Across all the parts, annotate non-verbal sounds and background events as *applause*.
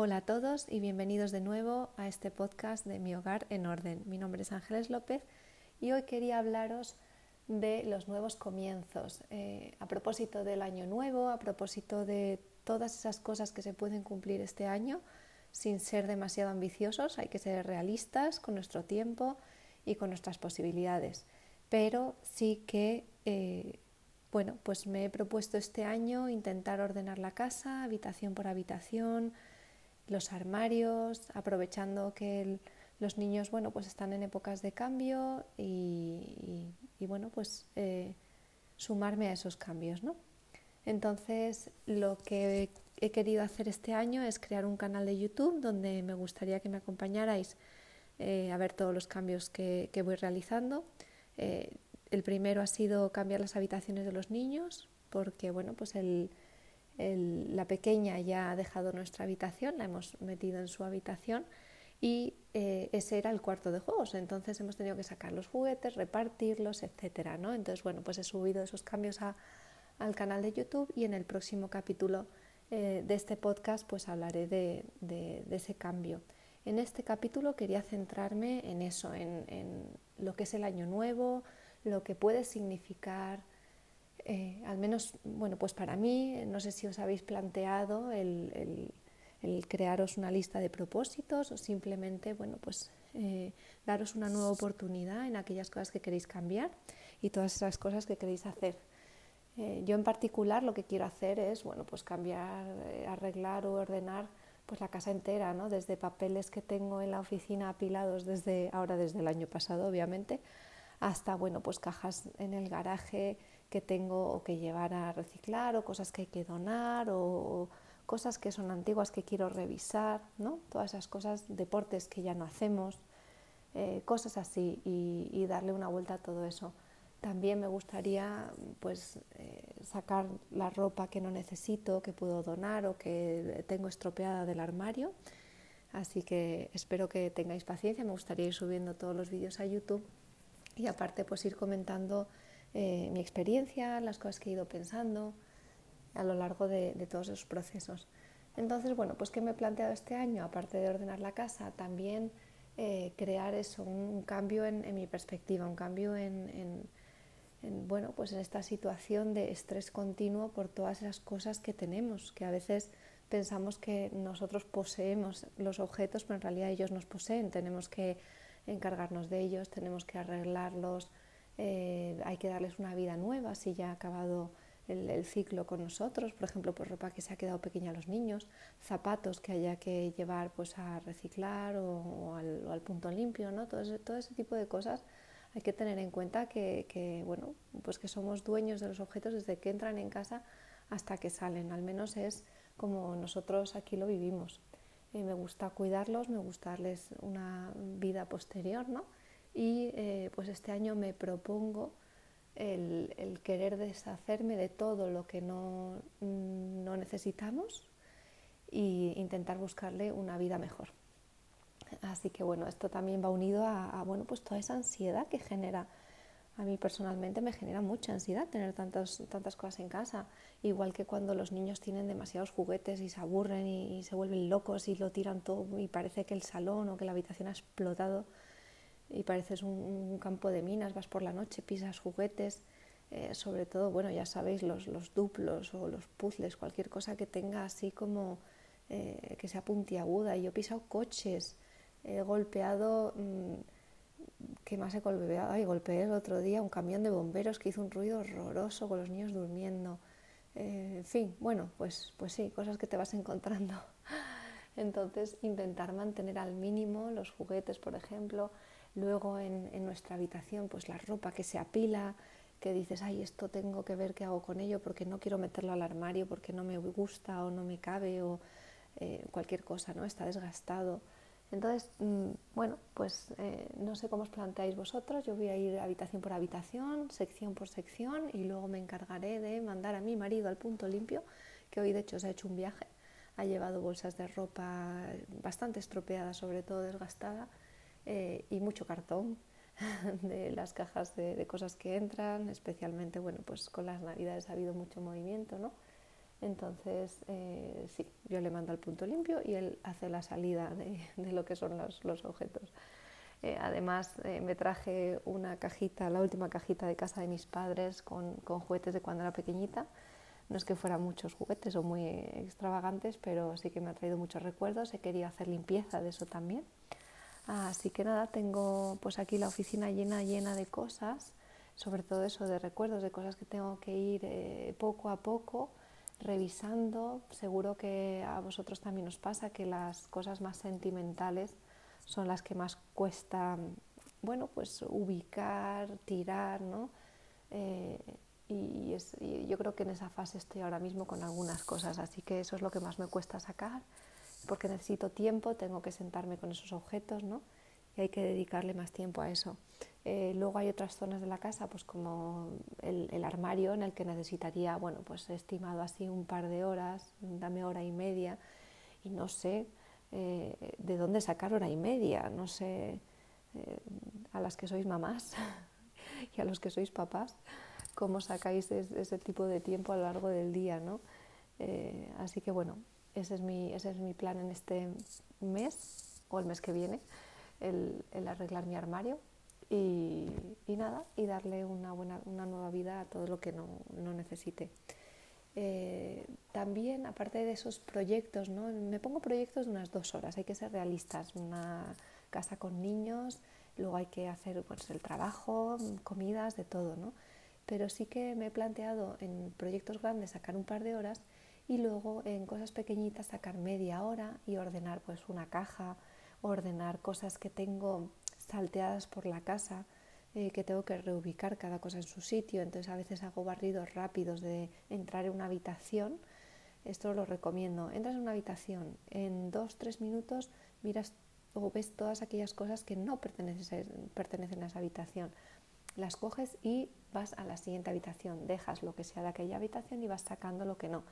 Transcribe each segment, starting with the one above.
Hola a todos y bienvenidos de nuevo a este podcast de Mi Hogar en Orden. Mi nombre es Ángeles López y hoy quería hablaros de los nuevos comienzos. Eh, a propósito del año nuevo, a propósito de todas esas cosas que se pueden cumplir este año sin ser demasiado ambiciosos, hay que ser realistas con nuestro tiempo y con nuestras posibilidades. Pero sí que, eh, bueno, pues me he propuesto este año intentar ordenar la casa, habitación por habitación, los armarios, aprovechando que los niños bueno, pues están en épocas de cambio y, bueno, pues eh, sumarme a esos cambios. ¿no? Entonces, lo que he querido hacer este año es crear un canal de YouTube donde me gustaría que me acompañarais eh, a ver todos los cambios que, voy realizando. Eh, el primero ha sido cambiar las habitaciones de los niños, porque bueno, pues el, la pequeña ya ha dejado nuestra habitación, la hemos metido en su habitación y eh, ese era el cuarto de juegos. Entonces hemos tenido que sacar los juguetes, repartirlos, etcétera, ¿no? Entonces, bueno, pues he subido esos cambios al canal de YouTube y en el próximo capítulo eh, de este podcast pues hablaré de, ese cambio. En este capítulo quería centrarme en eso, en, en lo que es el año nuevo, lo que puede significar eh, al menos, bueno, pues para mí, no sé si os habéis planteado el, crearos una lista de propósitos o simplemente, bueno, pues eh, daros una nueva oportunidad en aquellas cosas que queréis cambiar y todas esas cosas que queréis hacer. Eh, yo en particular lo que quiero hacer es, bueno, pues cambiar, arreglar o ordenar pues la casa entera, ¿no? Desde papeles que tengo en la oficina apilados desde ahora desde el año pasado, obviamente, hasta bueno, pues cajas en el garaje que tengo que llevar a reciclar o cosas que hay que donar o, cosas que son antiguas que quiero revisar, ¿no? Todas esas cosas, deportes que ya no hacemos, eh, cosas así y, darle una vuelta a todo eso. También me gustaría pues eh, sacar la ropa que no necesito, que puedo donar o que tengo estropeada del armario. Así que espero que tengáis paciencia, me gustaría ir subiendo todos los vídeos a YouTube y aparte pues ir comentando eh, mi experiencia, las cosas que he ido pensando a lo largo de, todos esos procesos. Entonces, bueno, pues ¿qué me he planteado este año? Aparte de ordenar la casa, también eh, crear eso, un, cambio en, mi perspectiva, un cambio en, bueno, pues en esta situación de estrés continuo por todas esas cosas que tenemos, que a veces pensamos que nosotros poseemos los objetos, pero en realidad ellos nos poseen, tenemos que encargarnos de ellos, tenemos que arreglarlos, eh, hay que darles una vida nueva si ya ha acabado el, ciclo con nosotros, por ejemplo, por ropa que se ha quedado pequeña a los niños, zapatos que haya que llevar pues a reciclar o, al, punto limpio, ¿no? Todo ese, tipo de cosas hay que tener en cuenta que, bueno, pues que somos dueños de los objetos desde que entran en casa hasta que salen, al menos es como nosotros aquí lo vivimos. Eh, me gusta cuidarlos, me gusta darles una vida posterior, ¿no? Y eh, pues este año me propongo el, querer deshacerme de todo lo que no, no necesitamos e intentar buscarle una vida mejor. Así que bueno, esto también va unido a, bueno, pues toda esa ansiedad que genera. A mí personalmente me genera mucha ansiedad tener tantas, tantas cosas en casa, igual que cuando los niños tienen demasiados juguetes y se aburren y se vuelven locos y lo tiran todo y parece que el salón o que la habitación ha explotado y pareces un, campo de minas, vas por la noche, pisas juguetes, eh, sobre todo, bueno, ya sabéis, los, los, duplos o los puzzles, cualquier cosa que tenga así como eh, que sea puntiaguda. Yo he pisado coches, he golpeado, mm, ¿qué más he golpeado? Ay, golpeé el otro día un camión de bomberos que hizo un ruido horroroso con los niños durmiendo. Eh, en fin, bueno, pues, pues sí, cosas que te vas encontrando. *laughs* Entonces, intentar mantener al mínimo los juguetes, por ejemplo, Luego en, nuestra habitación, pues la ropa que se apila, que dices, ay, esto tengo que ver qué hago con ello porque no quiero meterlo al armario porque no me gusta o no me cabe o eh, cualquier cosa, ¿no? Está desgastado. Entonces, mm, bueno, pues eh, no sé cómo os planteáis vosotros, yo voy a ir habitación por habitación, sección por sección y luego me encargaré de mandar a mi marido al punto limpio, que hoy de hecho se ha hecho un viaje, ha llevado bolsas de ropa bastante estropeada, sobre todo desgastada, eh, y mucho cartón *laughs* de las cajas de, cosas que entran, especialmente, bueno, pues con las navidades ha habido mucho movimiento, ¿no? Entonces, eh, sí, yo le mando al punto limpio y él hace la salida de, lo que son los, objetos. Eh, además, eh, me traje una cajita, la última cajita de casa de mis padres con, con, juguetes de cuando era pequeñita. No es que fueran muchos juguetes o muy extravagantes, pero sí que me ha traído muchos recuerdos. He querido hacer limpieza de eso también. Así que nada, tengo pues aquí la oficina llena, llena de cosas, sobre todo eso de recuerdos, de cosas que tengo que ir poco a poco revisando. Seguro que a vosotros también os pasa que las cosas más sentimentales son las que más cuesta, bueno, pues ubicar, tirar, ¿no? Eh, y, yo creo que en esa fase estoy ahora mismo con algunas cosas, así que eso es lo que más me cuesta sacar, porque necesito tiempo, tengo que sentarme con esos objetos, ¿no? Y hay que dedicarle más tiempo a eso. Eh, luego hay otras zonas de la casa, pues como el, armario en el que necesitaría, bueno, pues he estimado así un par de horas, dame hora y media, y no sé eh, de dónde sacar hora y media, no sé eh, a las que sois mamás *laughs* y a los que sois papás, cómo sacáis ese tipo de tiempo a lo largo del día, ¿no? así que bueno, ese es, mi, ese es mi plan en este mes o el mes que viene, el arreglar mi armario y, nada, y darle una, buena, una nueva vida a todo lo que no, no necesite. Eh, también, aparte de esos proyectos, ¿no? me pongo proyectos de unas dos horas, hay que ser realistas, una casa con niños, luego hay que hacer pues, el trabajo, comidas, de todo, ¿no? pero sí que me he planteado en proyectos grandes sacar un par de horas y luego en cosas pequeñitas sacar media hora y ordenar pues una caja, ordenar cosas que tengo salteadas por la casa, eh, que tengo que reubicar cada cosa en su sitio, entonces a veces hago barridos rápidos de entrar en una habitación, esto lo recomiendo, entras en una habitación, en dos, tres minutos miras o ves todas aquellas cosas que no pertenecen, pertenecen a esa habitación, las coges y vas a la siguiente habitación, dejas lo que sea de aquella habitación y vas sacando lo que no.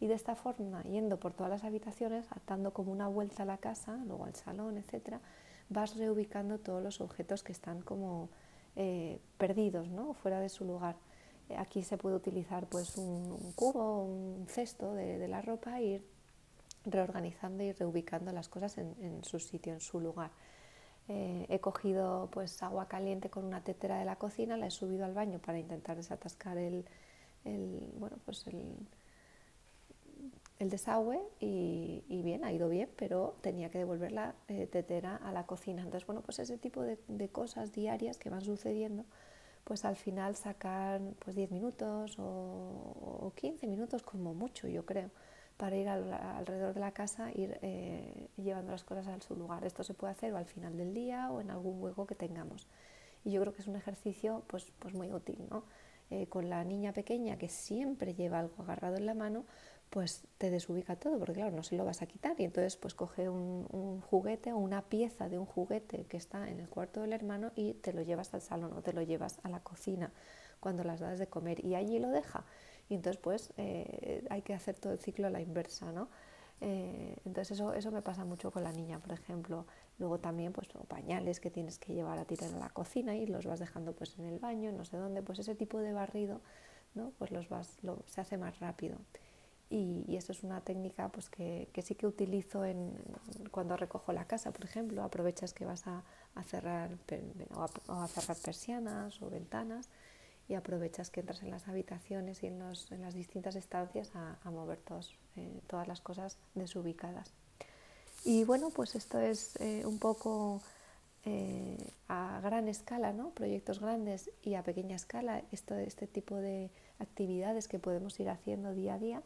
Y de esta forma, yendo por todas las habitaciones, atando como una vuelta a la casa, luego al salón, etcétera, vas reubicando todos los objetos que están como eh, perdidos, ¿no? fuera de su lugar. Eh, aquí se puede utilizar pues un, cubo, un cesto de, la ropa e ir reorganizando y reubicando las cosas en, su sitio, en su lugar. Eh, he cogido pues agua caliente con una tetera de la cocina, la he subido al baño para intentar desatascar el bueno, pues el, el desagüe y, bien, ha ido bien, pero tenía que devolver la eh, tetera a la cocina. Entonces, bueno, pues ese tipo de, cosas diarias que van sucediendo, pues al final sacar pues 10 minutos o, 15 minutos como mucho, yo creo, para ir alrededor de la casa, ir eh, llevando las cosas a su lugar. Esto se puede hacer o al final del día o en algún hueco que tengamos. Y yo creo que es un ejercicio pues, pues muy útil, ¿no? Eh, con la niña pequeña que siempre lleva algo agarrado en la mano, pues te desubica todo, porque claro, no se lo vas a quitar. Y entonces pues coge un, juguete o una pieza de un juguete que está en el cuarto del hermano y te lo llevas al salón o te lo llevas a la cocina cuando las das de comer y allí lo deja. Y entonces pues eh, hay que hacer todo el ciclo a la inversa, ¿no? Eh, entonces eso, eso me pasa mucho con la niña, por ejemplo. Luego también pues pañales que tienes que llevar a tirar a la cocina y los vas dejando pues en el baño, no sé dónde, pues ese tipo de barrido, ¿no? Pues los vas, lo, se hace más rápido. Y, esto es una técnica pues, que, que sí que utilizo en, cuando recojo la casa, por ejemplo. Aprovechas que vas a, cerrar a, cerrar persianas o ventanas y aprovechas que entras en las habitaciones y en, los, en las distintas estancias a, a mover todos, eh, todas las cosas desubicadas. Y bueno, pues esto es eh, un poco eh, a gran escala, ¿no? proyectos grandes y a pequeña escala, esto, este tipo de actividades que podemos ir haciendo día a día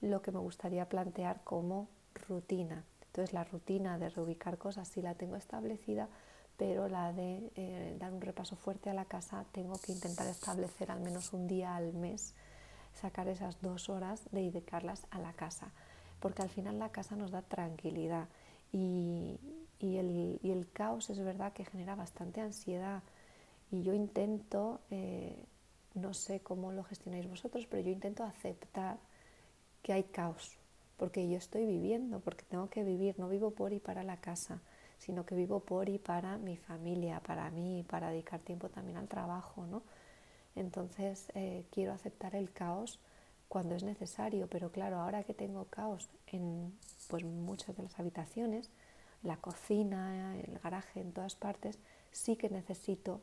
lo que me gustaría plantear como rutina. Entonces la rutina de reubicar cosas sí la tengo establecida, pero la de eh, dar un repaso fuerte a la casa tengo que intentar establecer al menos un día al mes, sacar esas dos horas de dedicarlas a la casa, porque al final la casa nos da tranquilidad y, el, caos es verdad que genera bastante ansiedad y yo intento, eh, no sé cómo lo gestionáis vosotros, pero yo intento aceptar que hay caos, porque yo estoy viviendo, porque tengo que vivir, no vivo por y para la casa, sino que vivo por y para mi familia, para mí, para dedicar tiempo también al trabajo, ¿no? Entonces eh, quiero aceptar el caos cuando es necesario, pero claro, ahora que tengo caos en pues, muchas de las habitaciones, la cocina, el garaje, en todas partes, sí que necesito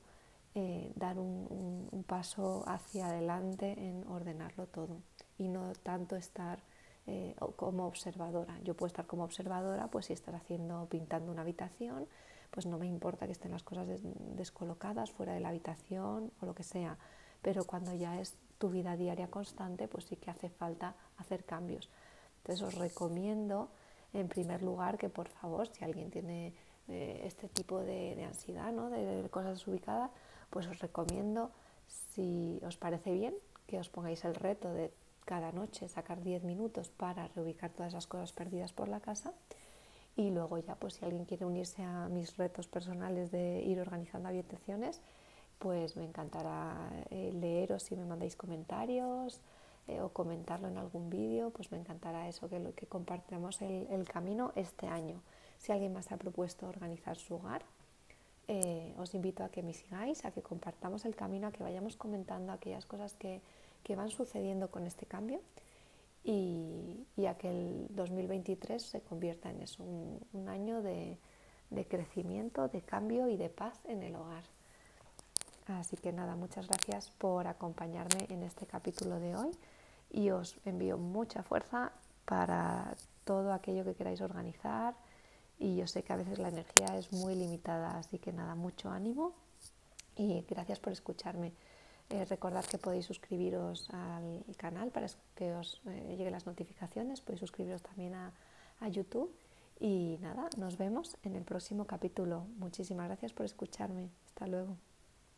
eh, dar un, paso hacia adelante en ordenarlo todo y no tanto estar eh, como observadora. Yo puedo estar como observadora, pues si estás haciendo, pintando una habitación, pues no me importa que estén las cosas descolocadas fuera de la habitación o lo que sea, pero cuando ya es tu vida diaria constante, pues sí que hace falta hacer cambios. Entonces os recomiendo, en primer lugar, que por favor, si alguien tiene eh, este tipo de, ansiedad, ¿no? de, cosas desubicadas, pues os recomiendo, si os parece bien, que os pongáis el reto de cada noche sacar 10 minutos para reubicar todas las cosas perdidas por la casa y luego ya, pues si alguien quiere unirse a mis retos personales de ir organizando habitaciones, pues me encantará eh, leeros si me mandáis comentarios eh, o comentarlo en algún vídeo, pues me encantará eso, que, que compartamos el, camino este año. Si alguien más ha propuesto organizar su hogar, eh, os invito a que me sigáis, a que compartamos el camino, a que vayamos comentando aquellas cosas que, que van sucediendo con este cambio y, a que el 2023 se convierta en eso, un, año de, crecimiento, de cambio y de paz en el hogar. Así que nada, muchas gracias por acompañarme en este capítulo de hoy y os envío mucha fuerza para todo aquello que queráis organizar y yo sé que a veces la energía es muy limitada, así que nada, mucho ánimo y gracias por escucharme. Eh, recordad que podéis suscribiros al canal para que os eh, lleguen las notificaciones, podéis suscribiros también a, a YouTube y nada, nos vemos en el próximo capítulo. Muchísimas gracias por escucharme. Hasta luego.